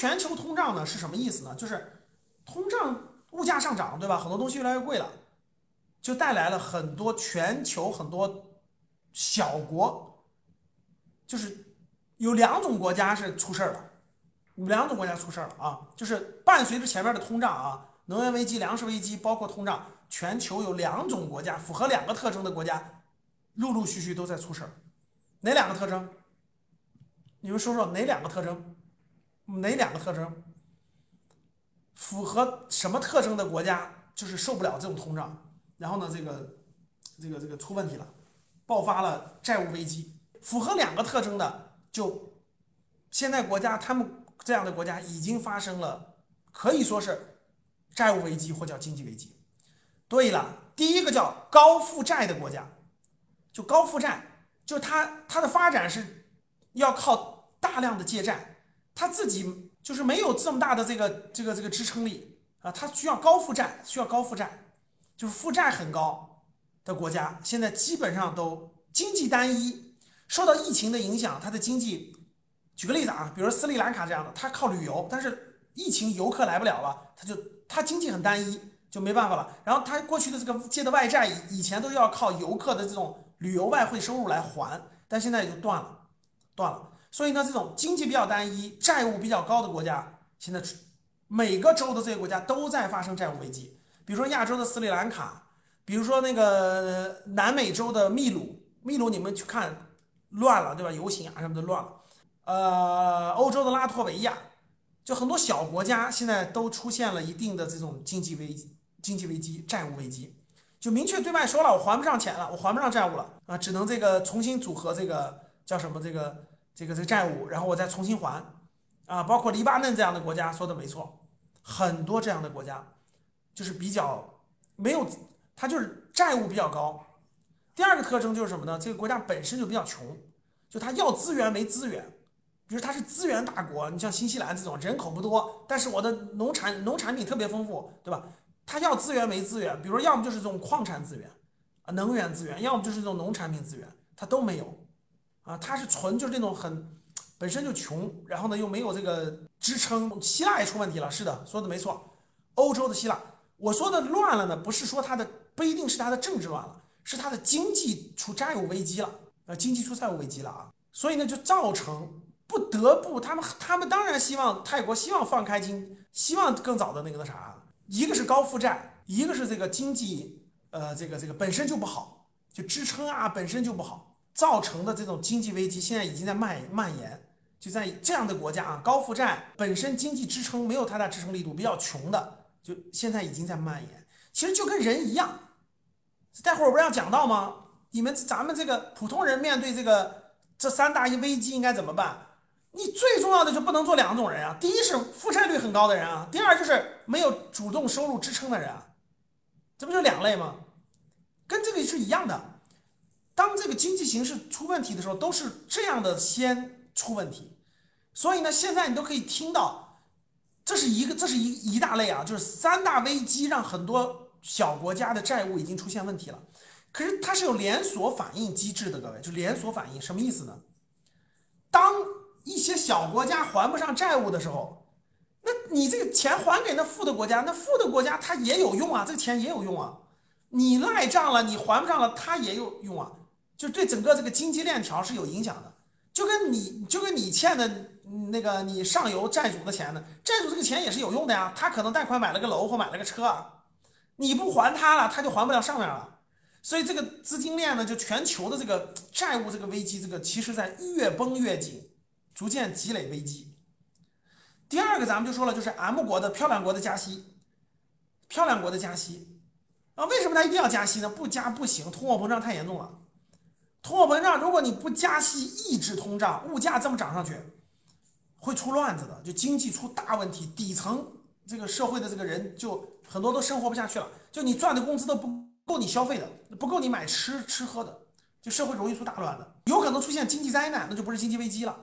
全球通胀呢是什么意思呢？就是通胀物价上涨，对吧？很多东西越来越贵了，就带来了很多全球很多小国，就是有两种国家是出事儿了，两种国家出事儿了啊！就是伴随着前面的通胀啊，能源危机、粮食危机，包括通胀，全球有两种国家符合两个特征的国家，陆陆续续都在出事儿。哪两个特征？你们说说哪两个特征？哪两个特征？符合什么特征的国家就是受不了这种通胀，然后呢，这个这个这个出问题了，爆发了债务危机。符合两个特征的，就现在国家他们这样的国家已经发生了，可以说是债务危机或叫经济危机。对了，第一个叫高负债的国家，就高负债，就它它的发展是要靠大量的借债，他自己就是没有这么大的这个这个这个支撑力啊，他需要高负债，需要高负债，就是负债很高的国家，现在基本上都经济单一，受到疫情的影响，它的经济，举个例子啊，比如斯里兰卡这样的，它靠旅游，但是疫情游客来不了了，它就它经济很单一，就没办法了。然后它过去的这个借的外债，以以前都要靠游客的这种旅游外汇收入来还，但现在也就断了，断了。所以呢，这种经济比较单一、债务比较高的国家，现在每个州的这些国家都在发生债务危机。比如说亚洲的斯里兰卡，比如说那个南美洲的秘鲁，秘鲁你们去看乱了，对吧？游行啊什么的乱了。呃，欧洲的拉脱维亚，就很多小国家现在都出现了一定的这种经济危机、经济危机、债务危机，就明确对外说了，我还不上钱了，我还不上债务了啊，只能这个重新组合这个叫什么这个。这个这个债务，然后我再重新还，啊，包括黎巴嫩这样的国家说的没错，很多这样的国家，就是比较没有，它就是债务比较高。第二个特征就是什么呢？这个国家本身就比较穷，就它要资源没资源，比如它是资源大国，你像新西兰这种人口不多，但是我的农产农产品特别丰富，对吧？它要资源没资源，比如要么就是这种矿产资源啊，能源资源，要么就是这种农产品资源，它都没有。啊，它是纯就是那种很本身就穷，然后呢又没有这个支撑。希腊也出问题了，是的，说的没错。欧洲的希腊，我说的乱了呢，不是说它的不一定是它的政治乱了，是它的经济出债务危机了，呃，经济出债务危机了啊。所以呢，就造成不得不他们他们当然希望泰国希望放开经，希望更早的那个那啥，一个是高负债，一个是这个经济呃这个这个本身就不好，就支撑啊本身就不好。造成的这种经济危机现在已经在蔓蔓延，就在这样的国家啊，高负债本身经济支撑没有太大支撑力度，比较穷的，就现在已经在蔓延。其实就跟人一样，待会儿我不是要讲到吗？你们咱们这个普通人面对这个这三大一危机应该怎么办？你最重要的就不能做两种人啊，第一是负债率很高的人啊，第二就是没有主动收入支撑的人啊，这不就两类吗？跟这个是一样的。当这个经济形势出问题的时候，都是这样的先出问题，所以呢，现在你都可以听到，这是一个，这是一一大类啊，就是三大危机让很多小国家的债务已经出现问题了。可是它是有连锁反应机制的，各位，就连锁反应什么意思呢？当一些小国家还不上债务的时候，那你这个钱还给那富的国家，那富的国家它也有用啊，这个钱也有用啊。你赖账了，你还不上了，它也有用啊。就对整个这个经济链条是有影响的，就跟你就跟你欠的那个你上游债主的钱呢，债主这个钱也是有用的呀。他可能贷款买了个楼或买了个车啊，你不还他了，他就还不了上面了。所以这个资金链呢，就全球的这个债务这个危机，这个其实在越绷越紧，逐渐积累危机。第二个咱们就说了，就是 M 国的漂亮国的加息，漂亮国的加息啊，为什么他一定要加息呢？不加不行，通货膨胀太严重了。通货膨胀，如果你不加息抑制通胀，物价这么涨上去，会出乱子的，就经济出大问题，底层这个社会的这个人就很多都生活不下去了，就你赚的工资都不够你消费的，不够你买吃吃喝的，就社会容易出大乱子，有可能出现经济灾难，那就不是经济危机了。